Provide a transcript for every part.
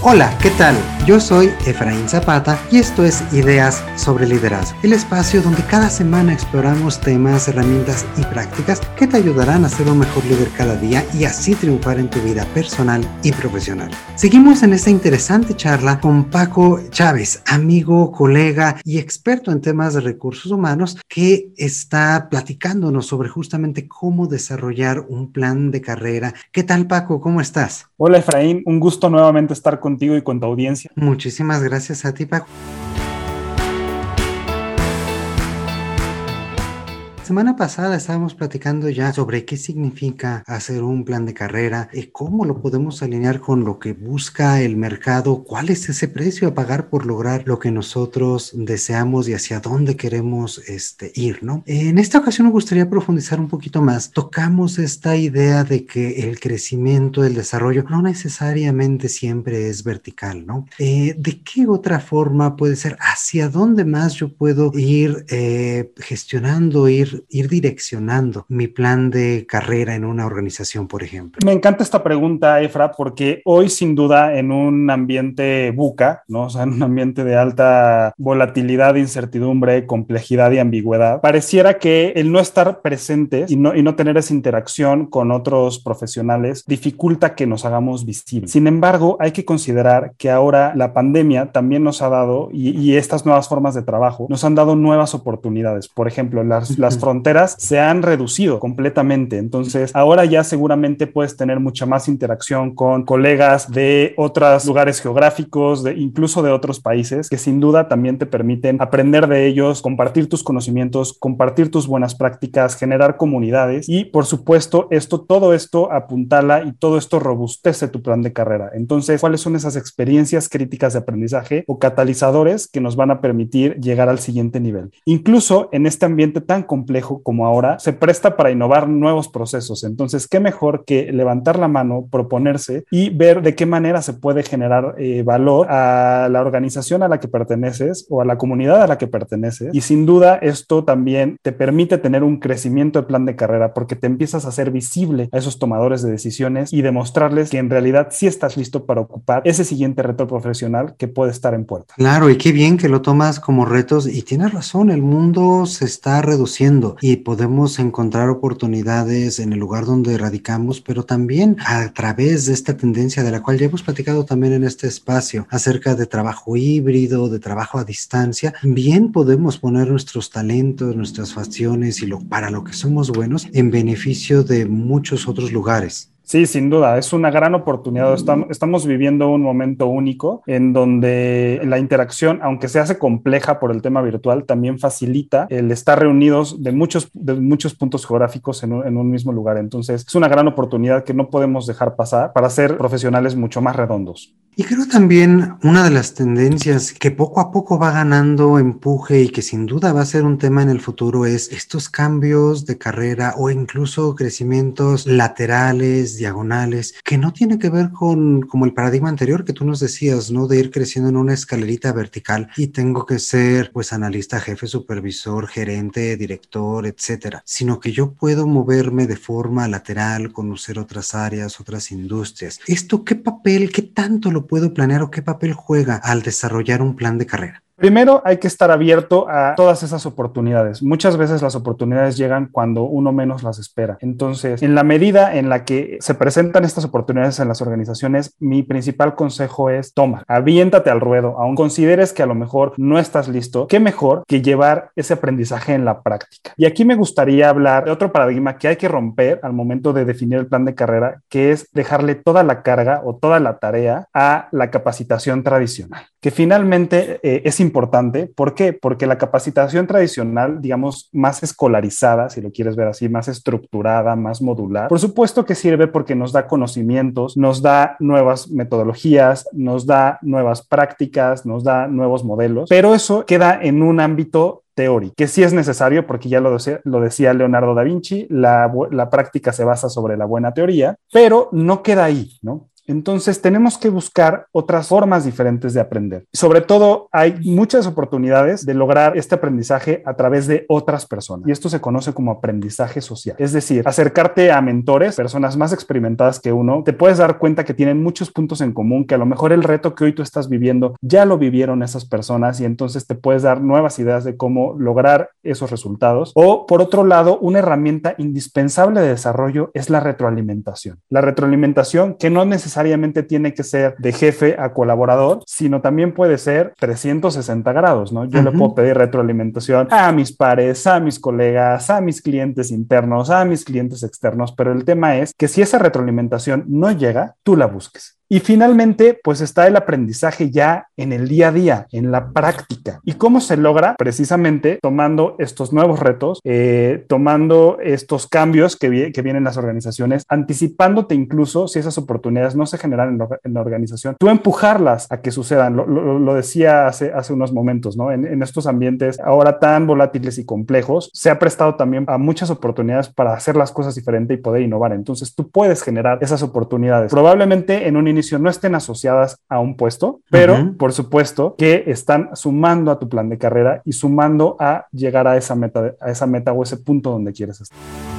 Hola, ¿qué tal? Yo soy Efraín Zapata y esto es Ideas sobre Liderazgo, el espacio donde cada semana exploramos temas, herramientas y prácticas que te ayudarán a ser un mejor líder cada día y así triunfar en tu vida personal y profesional. Seguimos en esta interesante charla con Paco Chávez, amigo, colega y experto en temas de recursos humanos que está platicándonos sobre justamente cómo desarrollar un plan de carrera. ¿Qué tal Paco? ¿Cómo estás? Hola Efraín, un gusto nuevamente estar contigo y con tu audiencia. Muchísimas gracias a ti Paco. Semana pasada estábamos platicando ya sobre qué significa hacer un plan de carrera y cómo lo podemos alinear con lo que busca el mercado, cuál es ese precio a pagar por lograr lo que nosotros deseamos y hacia dónde queremos este, ir, ¿no? En esta ocasión me gustaría profundizar un poquito más. Tocamos esta idea de que el crecimiento, el desarrollo, no necesariamente siempre es vertical, ¿no? Eh, ¿De qué otra forma puede ser? ¿Hacia dónde más yo puedo ir eh, gestionando, ir ir, direccionando mi plan de carrera en una organización, por ejemplo? Me encanta esta pregunta, Efra, porque hoy sin duda en un ambiente buca, ¿no? O sea, en un ambiente de alta volatilidad, incertidumbre, complejidad y ambigüedad, pareciera que el no estar presente y no, y no tener esa interacción con otros profesionales dificulta que nos hagamos visibles. Sin embargo, hay que considerar que ahora la pandemia también nos ha dado, y, y estas nuevas formas de trabajo, nos han dado nuevas oportunidades. Por ejemplo, las, las fronteras se han reducido completamente. Entonces, ahora ya seguramente puedes tener mucha más interacción con colegas de otros lugares geográficos, de incluso de otros países, que sin duda también te permiten aprender de ellos, compartir tus conocimientos, compartir tus buenas prácticas, generar comunidades y, por supuesto, esto, todo esto apuntala y todo esto robustece tu plan de carrera. Entonces, ¿cuáles son esas experiencias críticas de aprendizaje o catalizadores que nos van a permitir llegar al siguiente nivel? Incluso en este ambiente tan complejo, como ahora, se presta para innovar nuevos procesos. Entonces, ¿qué mejor que levantar la mano, proponerse y ver de qué manera se puede generar eh, valor a la organización a la que perteneces o a la comunidad a la que perteneces? Y sin duda, esto también te permite tener un crecimiento de plan de carrera porque te empiezas a hacer visible a esos tomadores de decisiones y demostrarles que en realidad sí estás listo para ocupar ese siguiente reto profesional que puede estar en puerta. Claro, y qué bien que lo tomas como retos y tienes razón, el mundo se está reduciendo y podemos encontrar oportunidades en el lugar donde radicamos, pero también a través de esta tendencia de la cual ya hemos platicado también en este espacio acerca de trabajo híbrido, de trabajo a distancia, bien podemos poner nuestros talentos, nuestras facciones y lo, para lo que somos buenos en beneficio de muchos otros lugares. Sí, sin duda, es una gran oportunidad. Estamos, viviendo un momento único en donde la interacción, aunque se hace compleja por el tema virtual, también facilita el estar reunidos de muchos, de muchos puntos geográficos en un, en un mismo lugar. Entonces, es una gran oportunidad que no podemos dejar pasar para ser profesionales mucho más redondos. Y creo también una de las tendencias que poco a poco va ganando empuje y que sin duda va a ser un tema en el futuro es estos cambios de carrera o incluso crecimientos laterales, diagonales, que no tiene que ver con como el paradigma anterior que tú nos decías, ¿no? De ir creciendo en una escalerita vertical y tengo que ser pues analista, jefe, supervisor, gerente, director, etcétera, sino que yo puedo moverme de forma lateral, conocer otras áreas, otras industrias. ¿Esto qué papel, qué tanto lo puedo planear o qué papel juega al desarrollar un plan de carrera? Primero hay que estar abierto a todas esas oportunidades. Muchas veces las oportunidades llegan cuando uno menos las espera. Entonces, en la medida en la que se presentan estas oportunidades en las organizaciones, mi principal consejo es toma, aviéntate al ruedo, aun consideres que a lo mejor no estás listo, qué mejor que llevar ese aprendizaje en la práctica. Y aquí me gustaría hablar de otro paradigma que hay que romper al momento de definir el plan de carrera, que es dejarle toda la carga o toda la tarea a la capacitación tradicional, que finalmente eh, es importante importante. ¿Por qué? Porque la capacitación tradicional, digamos, más escolarizada, si lo quieres ver así, más estructurada, más modular, por supuesto que sirve porque nos da conocimientos, nos da nuevas metodologías, nos da nuevas prácticas, nos da nuevos modelos, pero eso queda en un ámbito teórico, que sí es necesario porque ya lo lo decía Leonardo da Vinci, la, la práctica se basa sobre la buena teoría, pero no queda ahí, ¿no? Entonces tenemos que buscar otras formas diferentes de aprender. Sobre todo hay muchas oportunidades de lograr este aprendizaje a través de otras personas y esto se conoce como aprendizaje social. Es decir, acercarte a mentores, personas más experimentadas que uno, te puedes dar cuenta que tienen muchos puntos en común, que a lo mejor el reto que hoy tú estás viviendo ya lo vivieron esas personas y entonces te puedes dar nuevas ideas de cómo lograr esos resultados. O por otro lado, una herramienta indispensable de desarrollo es la retroalimentación. La retroalimentación que no necesariamente tiene que ser de jefe a colaborador, sino también puede ser 360 grados, ¿no? Yo le puedo pedir retroalimentación a mis pares, a mis colegas, a mis clientes internos, a mis clientes externos, pero el tema es que si esa retroalimentación no llega, tú la busques. Y finalmente, pues está el aprendizaje ya en el día a día, en la práctica. ¿Y cómo se logra? Precisamente tomando estos nuevos retos, eh, tomando estos cambios que, vienen en las organizaciones, anticipándote incluso si esas oportunidades no se generan en, la organización, tú empujarlas a que sucedan. Lo, decía hace, hace unos momentos, ¿no? En, en estos ambientes ahora tan volátiles y complejos, se ha prestado también a muchas oportunidades para hacer las cosas diferente y poder innovar. Entonces, tú puedes generar esas oportunidades. Probablemente en un no estén asociadas a un puesto, pero por supuesto que están sumando a tu plan de carrera y sumando a llegar a esa meta, a esa meta o ese punto donde quieres estar.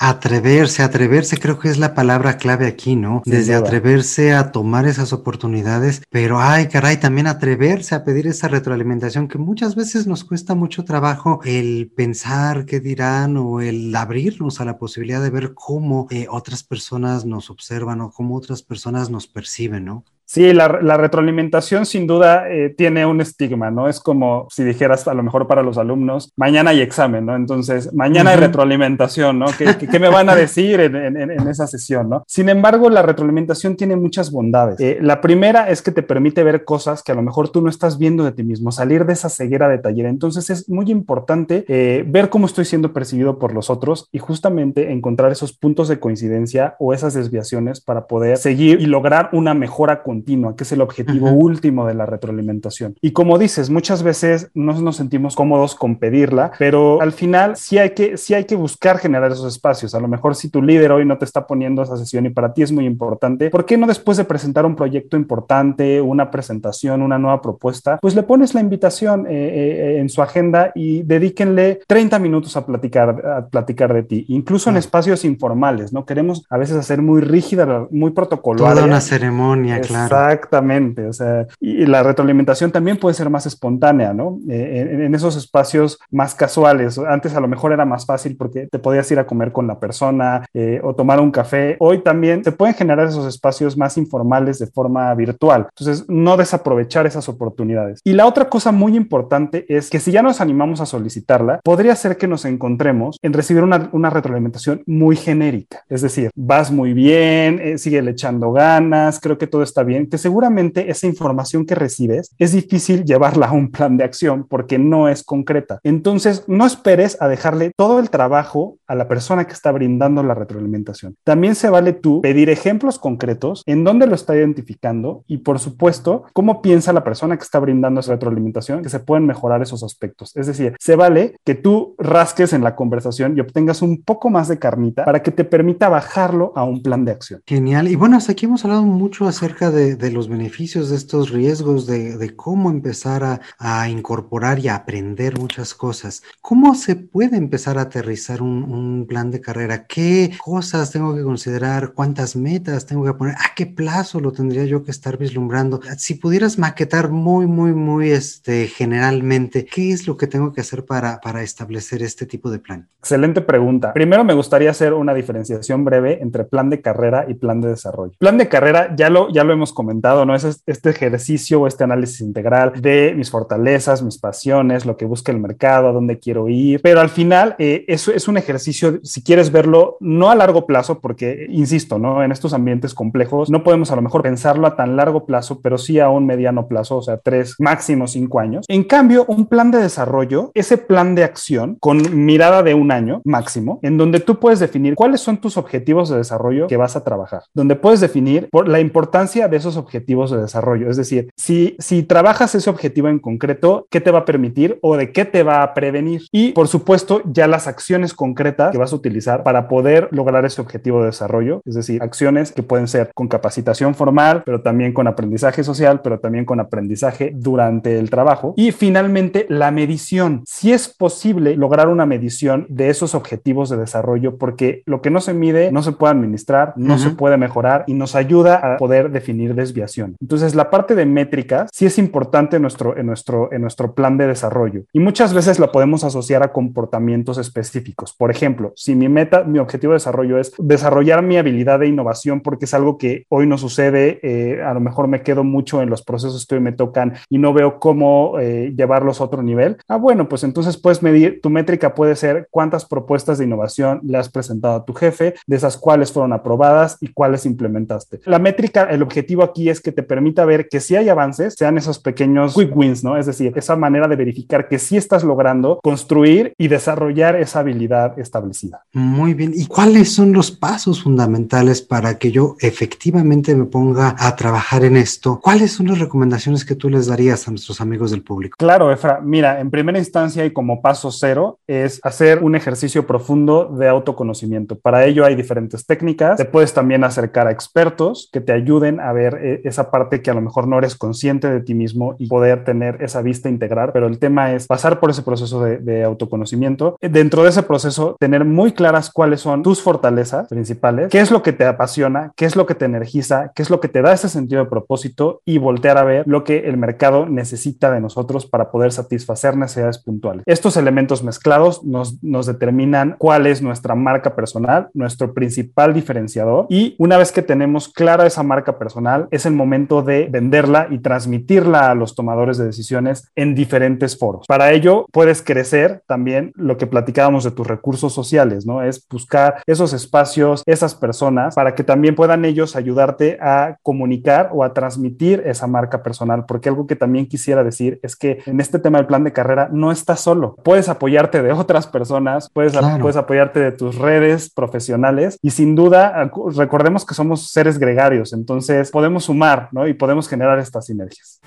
Atreverse, atreverse creo que es la palabra clave aquí, ¿no? Desde atreverse a tomar esas oportunidades, pero ay, caray, también atreverse a pedir esa retroalimentación que muchas veces nos cuesta mucho trabajo el pensar qué dirán o el abrirnos a la posibilidad de ver cómo eh, otras personas nos observan o cómo otras personas nos perciben, ¿no? Sí, la, retroalimentación sin duda eh, tiene un estigma, ¿no? Es como si dijeras a lo mejor para los alumnos, mañana hay examen, ¿no? Entonces, mañana hay retroalimentación, ¿no? ¿Qué, me van a decir en, esa sesión, ¿no? Sin embargo, la retroalimentación tiene muchas bondades. Eh, la primera es que te permite ver cosas que a lo mejor tú no estás viendo de ti mismo, salir de esa ceguera de taller. Entonces, es muy importante eh, ver cómo estoy siendo percibido por los otros y justamente encontrar esos puntos de coincidencia o esas desviaciones para poder seguir y lograr una mejora continua que es el objetivo último de la retroalimentación. Y como dices, muchas veces no nos sentimos cómodos con pedirla, pero al final sí hay que, sí hay que buscar generar esos espacios. A lo mejor si tu líder hoy no te está poniendo esa sesión y para ti es muy importante, ¿por qué no después de presentar un proyecto importante, una presentación, una nueva propuesta, pues le pones la invitación eh, eh, en su agenda y dedíquenle 30 minutos a platicar, a platicar de ti, incluso en espacios informales, ¿no? Queremos a veces hacer muy rígida, muy protocolaria. Toda una ceremonia, claro. Exactamente, o sea, y la retroalimentación también puede ser más espontánea, ¿no? Eh, en, esos espacios más casuales. Antes a lo mejor era más fácil porque te podías ir a comer con la persona eh, o tomar un café. Hoy también se pueden generar esos espacios más informales de forma virtual. Entonces, no desaprovechar esas oportunidades. Y la otra cosa muy importante es que si ya nos animamos a solicitarla, podría ser que nos encontremos en recibir una, una retroalimentación muy genérica. Es decir, vas muy bien, eh, sigue le echando ganas, creo que todo está bien que seguramente esa información que recibes es difícil llevarla a un plan de acción porque no es concreta. Entonces, no esperes a dejarle todo el trabajo a la persona que está brindando la retroalimentación. También se vale tú pedir ejemplos concretos en dónde lo está identificando y, por supuesto, cómo piensa la persona que está brindando esa retroalimentación que se pueden mejorar esos aspectos. Es decir, se vale que tú rasques en la conversación y obtengas un poco más de carnita para que te permita bajarlo a un plan de acción. Genial. Y bueno, hasta aquí hemos hablado mucho acerca de de, los beneficios de estos riesgos, de, cómo empezar a, incorporar y a aprender muchas cosas. ¿Cómo se puede empezar a aterrizar un, plan de carrera? ¿Qué cosas tengo que considerar? ¿Cuántas metas tengo que poner? ¿A qué plazo lo tendría yo que estar vislumbrando? Si pudieras maquetar muy, muy, muy este, generalmente, ¿qué es lo que tengo que hacer para, para establecer este tipo de plan? Excelente pregunta. Primero me gustaría hacer una diferenciación breve entre plan de carrera y plan de desarrollo. Plan de carrera ya lo, ya lo hemos comentado, ¿no? Es este ejercicio o este análisis integral de mis fortalezas, mis pasiones, lo que busca el mercado, a dónde quiero ir. Pero al final, eh, eso es un ejercicio, si quieres verlo, no a largo plazo, porque, insisto, ¿no? En estos ambientes complejos no podemos a lo mejor pensarlo a tan largo plazo, pero sí a un mediano plazo, o sea, tres, máximo cinco años. En cambio, un plan de desarrollo, ese plan de acción con mirada de un año máximo, en donde tú puedes definir cuáles son tus objetivos de desarrollo que vas a trabajar, donde puedes definir por la importancia de esos objetivos de desarrollo. Es decir, si, si trabajas ese objetivo en concreto, ¿qué te va a permitir o de qué te va a prevenir? Y por supuesto, ya las acciones concretas que vas a utilizar para poder lograr ese objetivo de desarrollo, es decir, acciones que pueden ser con capacitación formal, pero también con aprendizaje social, pero también con aprendizaje durante el trabajo. Y finalmente, la medición. Si es posible lograr una medición de esos objetivos de desarrollo, porque lo que no se mide no se puede administrar, no se puede mejorar y nos ayuda a poder definir desviación. Entonces, la parte de métricas sí es importante en nuestro, en nuestro, en nuestro plan de desarrollo y muchas veces lo podemos asociar a comportamientos específicos. Por ejemplo, si mi meta, mi objetivo de desarrollo es desarrollar mi habilidad de innovación porque es algo que hoy no sucede, eh, a lo mejor me quedo mucho en los procesos que hoy me tocan y no veo cómo eh, llevarlos a otro nivel. Ah, bueno, pues entonces puedes medir, tu métrica puede ser cuántas propuestas de innovación le has presentado a tu jefe, de esas cuáles fueron aprobadas y cuáles implementaste. La métrica, el objetivo aquí es que te permita ver que si hay avances, sean esos pequeños quick wins, ¿no? Es decir, esa manera de verificar que sí estás logrando construir y desarrollar esa habilidad establecida. Muy bien. ¿Y cuáles son los pasos fundamentales para que yo efectivamente me ponga a trabajar en esto? ¿Cuáles son las recomendaciones que tú les darías a nuestros amigos del público? Claro, Efra. Mira, en primera instancia y como paso cero es hacer un ejercicio profundo de autoconocimiento. Para ello hay diferentes técnicas. Te puedes también acercar a expertos que te ayuden a ver eh, esa parte que a lo mejor no eres consciente de ti mismo y poder tener esa vista integral. Pero el tema es pasar por ese proceso de, de autoconocimiento. Dentro de ese proceso, tener muy claras cuáles son tus fortalezas principales, qué es lo que te apasiona, qué es lo que te energiza, qué es lo que te da ese sentido de propósito y voltear a ver lo que el mercado necesita de nosotros para poder satisfacer necesidades puntuales. Estos elementos mezclados nos, nos determinan cuál es nuestra marca personal, nuestro principal diferenciador y una vez que tenemos clara esa marca personal, es el momento de venderla y transmitirla a los tomadores de decisiones en diferentes foros. Para ello, puedes crecer también lo que platicábamos de tus recursos sociales, ¿no? Es buscar esos espacios, esas personas, para que también puedan ellos ayudarte a comunicar o a transmitir esa marca personal, porque algo que también quisiera decir es que en este tema del plan de carrera no estás solo, puedes apoyarte de otras personas, puedes, puedes apoyarte de tus redes profesionales y sin duda recordemos que somos seres gregarios, entonces podemos sumar, ¿no? Y podemos generar estas sinergias.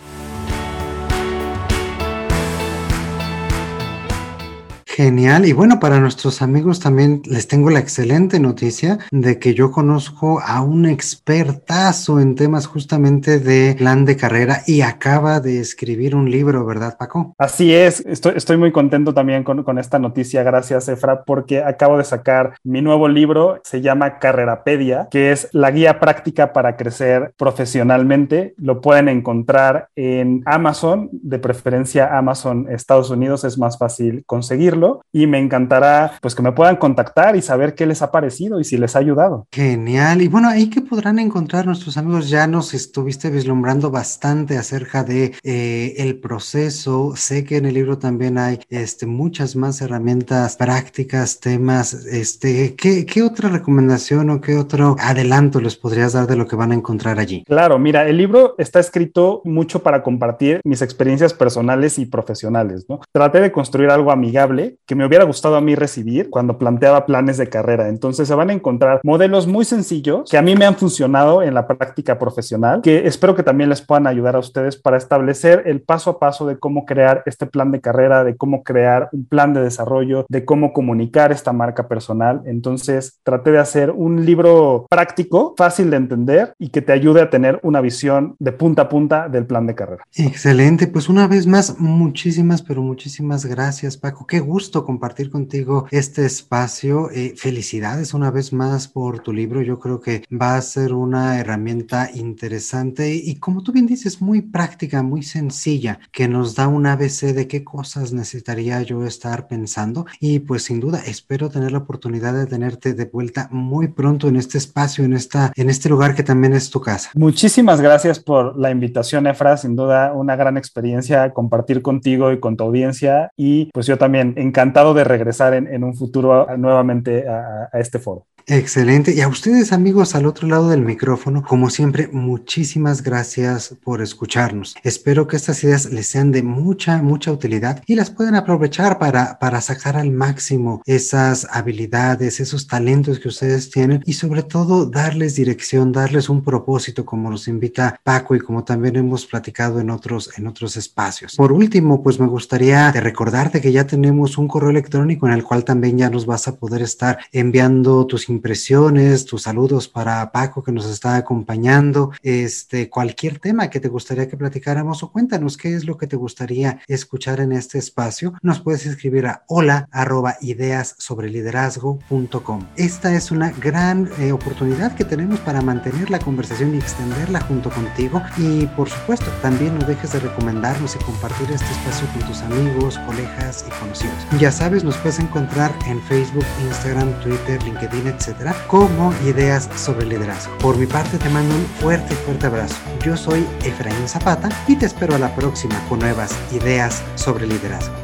Genial. Y bueno, para nuestros amigos también les tengo la excelente noticia de que yo conozco a un expertazo en temas justamente de plan de carrera y acaba de escribir un libro, ¿verdad, Paco? Así es. Estoy, muy contento también con, con esta noticia. Gracias, Efra, porque acabo de sacar mi nuevo libro. Se llama Carrerapedia, que es la guía práctica para crecer profesionalmente. Lo pueden encontrar en Amazon, de preferencia Amazon Estados Unidos. Es más fácil conseguirlo y me encantará pues que me puedan contactar y saber qué les ha parecido y si les ha ayudado. Genial. Y bueno, ahí que podrán encontrar nuestros amigos, ya nos estuviste vislumbrando bastante acerca de eh, el proceso. Sé que en el libro también hay este, muchas más herramientas prácticas, temas. Este, ¿qué, ¿Qué otra recomendación o qué otro adelanto les podrías dar de lo que van a encontrar allí? Claro, mira, el libro está escrito mucho para compartir mis experiencias personales y profesionales, ¿no? Traté de construir algo amigable que me hubiera gustado a mí recibir cuando planteaba planes de carrera. Entonces se van a encontrar modelos muy sencillos que a mí me han funcionado en la práctica profesional, que espero que también les puedan ayudar a ustedes para establecer el paso a paso de cómo crear este plan de carrera, de cómo crear un plan de desarrollo, de cómo comunicar esta marca personal. Entonces traté de hacer un libro práctico, fácil de entender y que te ayude a tener una visión de punta a punta del plan de carrera. Excelente, pues una vez más, muchísimas, pero muchísimas gracias Paco. Qué gusto gusto compartir contigo este espacio. Eh, felicidades una vez más por tu libro. Yo creo que va a ser una herramienta interesante y, como tú bien dices, muy práctica, muy sencilla, que nos da un ABC de qué cosas necesitaría yo estar pensando. Y pues sin duda espero tener la oportunidad de tenerte de vuelta muy pronto en este espacio, en, esta, en este lugar que también es tu casa. Muchísimas gracias por la invitación, Efra. Sin duda, una gran experiencia compartir contigo y con tu audiencia. Y pues yo también encantado de regresar en, un futuro nuevamente a, este foro. Excelente. Y a ustedes amigos al otro lado del micrófono, como siempre, muchísimas gracias por escucharnos. Espero que estas ideas les sean de mucha, mucha utilidad y las puedan aprovechar para, para sacar al máximo esas habilidades, esos talentos que ustedes tienen y sobre todo darles dirección, darles un propósito como nos invita Paco y como también hemos platicado en otros, en otros espacios. Por último, pues me gustaría recordarte que ya tenemos un correo electrónico en el cual también ya nos vas a poder estar enviando tus impresiones, tus saludos para Paco que nos está acompañando, este, cualquier tema que te gustaría que platicáramos o cuéntanos qué es lo que te gustaría escuchar en este espacio, nos puedes escribir a hola arroba ideas sobre liderazgo.com. Esta es una gran eh, oportunidad que tenemos para mantener la conversación y extenderla junto contigo y por supuesto también no dejes de recomendarnos y compartir este espacio con tus amigos, colegas y conocidos. Ya sabes, nos puedes encontrar en Facebook, Instagram, Twitter, LinkedIn, como ideas sobre liderazgo. Por mi parte te mando un fuerte, fuerte abrazo. Yo soy Efraín Zapata y te espero a la próxima con nuevas ideas sobre liderazgo.